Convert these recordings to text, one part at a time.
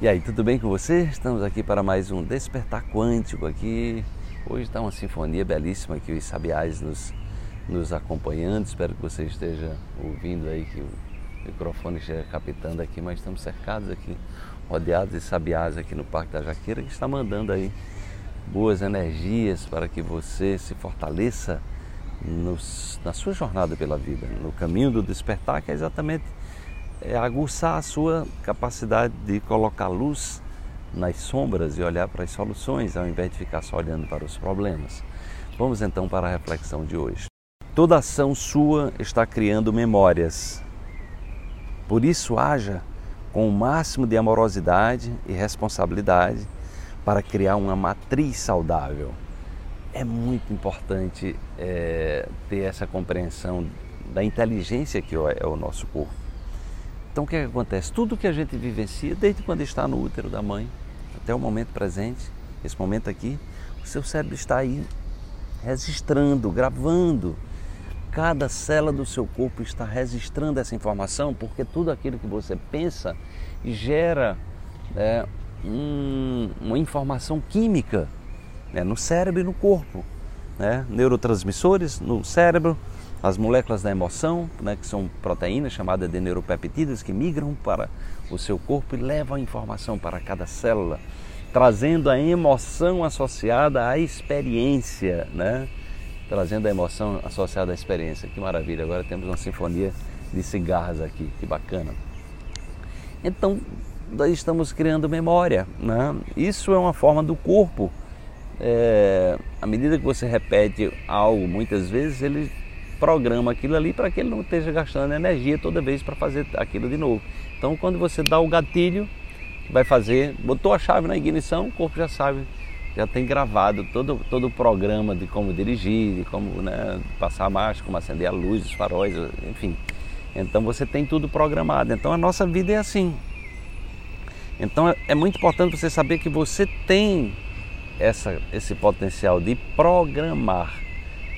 E aí, tudo bem com você? Estamos aqui para mais um Despertar Quântico aqui. Hoje está uma sinfonia belíssima aqui, os sabiás nos, nos acompanhando. Espero que você esteja ouvindo aí, que o microfone esteja captando aqui, mas estamos cercados aqui, rodeados de sabiás aqui no Parque da Jaqueira, que está mandando aí boas energias para que você se fortaleça nos, na sua jornada pela vida, no caminho do despertar, que é exatamente é aguçar a sua capacidade de colocar luz nas sombras e olhar para as soluções, ao invés de ficar só olhando para os problemas. Vamos então para a reflexão de hoje. Toda ação sua está criando memórias. Por isso, haja com o máximo de amorosidade e responsabilidade para criar uma matriz saudável. É muito importante é, ter essa compreensão da inteligência que é o nosso corpo. Então o que, é que acontece? Tudo que a gente vivencia, desde quando está no útero da mãe até o momento presente, esse momento aqui, o seu cérebro está aí registrando, gravando. Cada célula do seu corpo está registrando essa informação, porque tudo aquilo que você pensa gera né, um, uma informação química né, no cérebro e no corpo. Né? Neurotransmissores no cérebro, as moléculas da emoção, né, que são proteínas chamadas de neuropeptidas, que migram para o seu corpo e levam a informação para cada célula, trazendo a emoção associada à experiência, né? Trazendo a emoção associada à experiência. Que maravilha! Agora temos uma sinfonia de cigarras aqui, que bacana. Então, nós estamos criando memória, né? Isso é uma forma do corpo. É, à medida que você repete algo muitas vezes, ele programa aquilo ali para que ele não esteja gastando energia toda vez para fazer aquilo de novo. Então, quando você dá o gatilho, vai fazer, botou a chave na ignição, o corpo já sabe, já tem gravado todo, todo o programa de como dirigir, de como né, passar a marcha, como acender a luz, os faróis, enfim. Então você tem tudo programado. Então a nossa vida é assim. Então é, é muito importante você saber que você tem essa, esse potencial de programar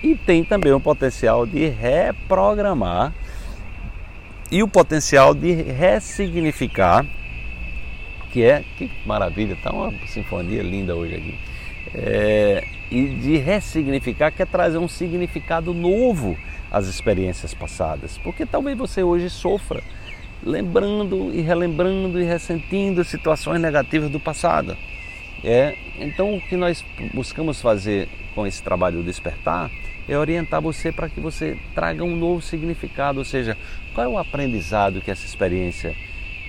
e tem também o potencial de reprogramar e o potencial de ressignificar, que é que maravilha, tá uma sinfonia linda hoje aqui. É, e de ressignificar, que é trazer um significado novo às experiências passadas, porque talvez você hoje sofra lembrando e relembrando e ressentindo situações negativas do passado. É, então o que nós buscamos fazer com esse trabalho do despertar é orientar você para que você traga um novo significado, ou seja, qual é o aprendizado que essa experiência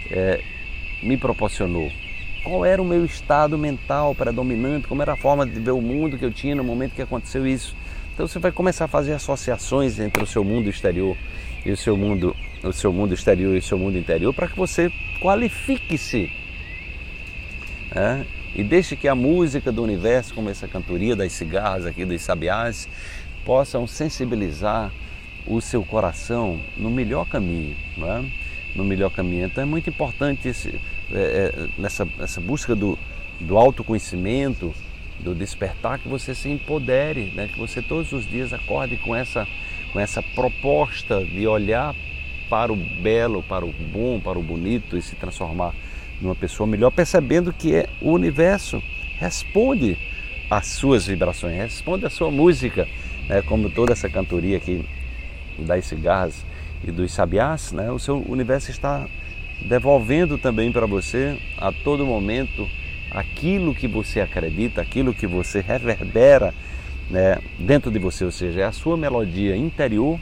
é, me proporcionou? Qual era o meu estado mental predominante? Como era a forma de ver o mundo que eu tinha no momento que aconteceu isso? Então você vai começar a fazer associações entre o seu mundo exterior e o seu mundo, o seu mundo exterior e o seu mundo interior para que você qualifique-se. É? E deixe que a música do universo, como essa cantoria das cigarras aqui, dos sabiás, possam sensibilizar o seu coração no melhor caminho, é? no melhor caminho. Então é muito importante esse, é, é, nessa busca do, do autoconhecimento, do despertar, que você se empodere, né? que você todos os dias acorde com essa, com essa proposta de olhar para o belo, para o bom, para o bonito e se transformar numa pessoa melhor, percebendo que é, o universo responde às suas vibrações, responde à sua música né, como toda essa cantoria aqui das cigarras e dos sabiás, né, o seu universo está devolvendo também para você a todo momento aquilo que você acredita, aquilo que você reverbera né, dentro de você, ou seja, é a sua melodia interior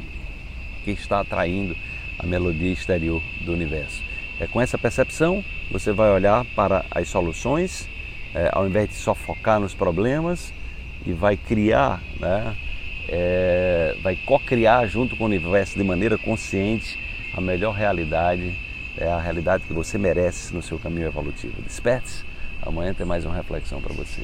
que está atraindo a melodia exterior do universo. É com essa percepção você vai olhar para as soluções, é, ao invés de só focar nos problemas, e vai criar né, é, vai co-criar junto com o universo de maneira consciente a melhor realidade, é a realidade que você merece no seu caminho evolutivo. Desperte-se, amanhã tem mais uma reflexão para você.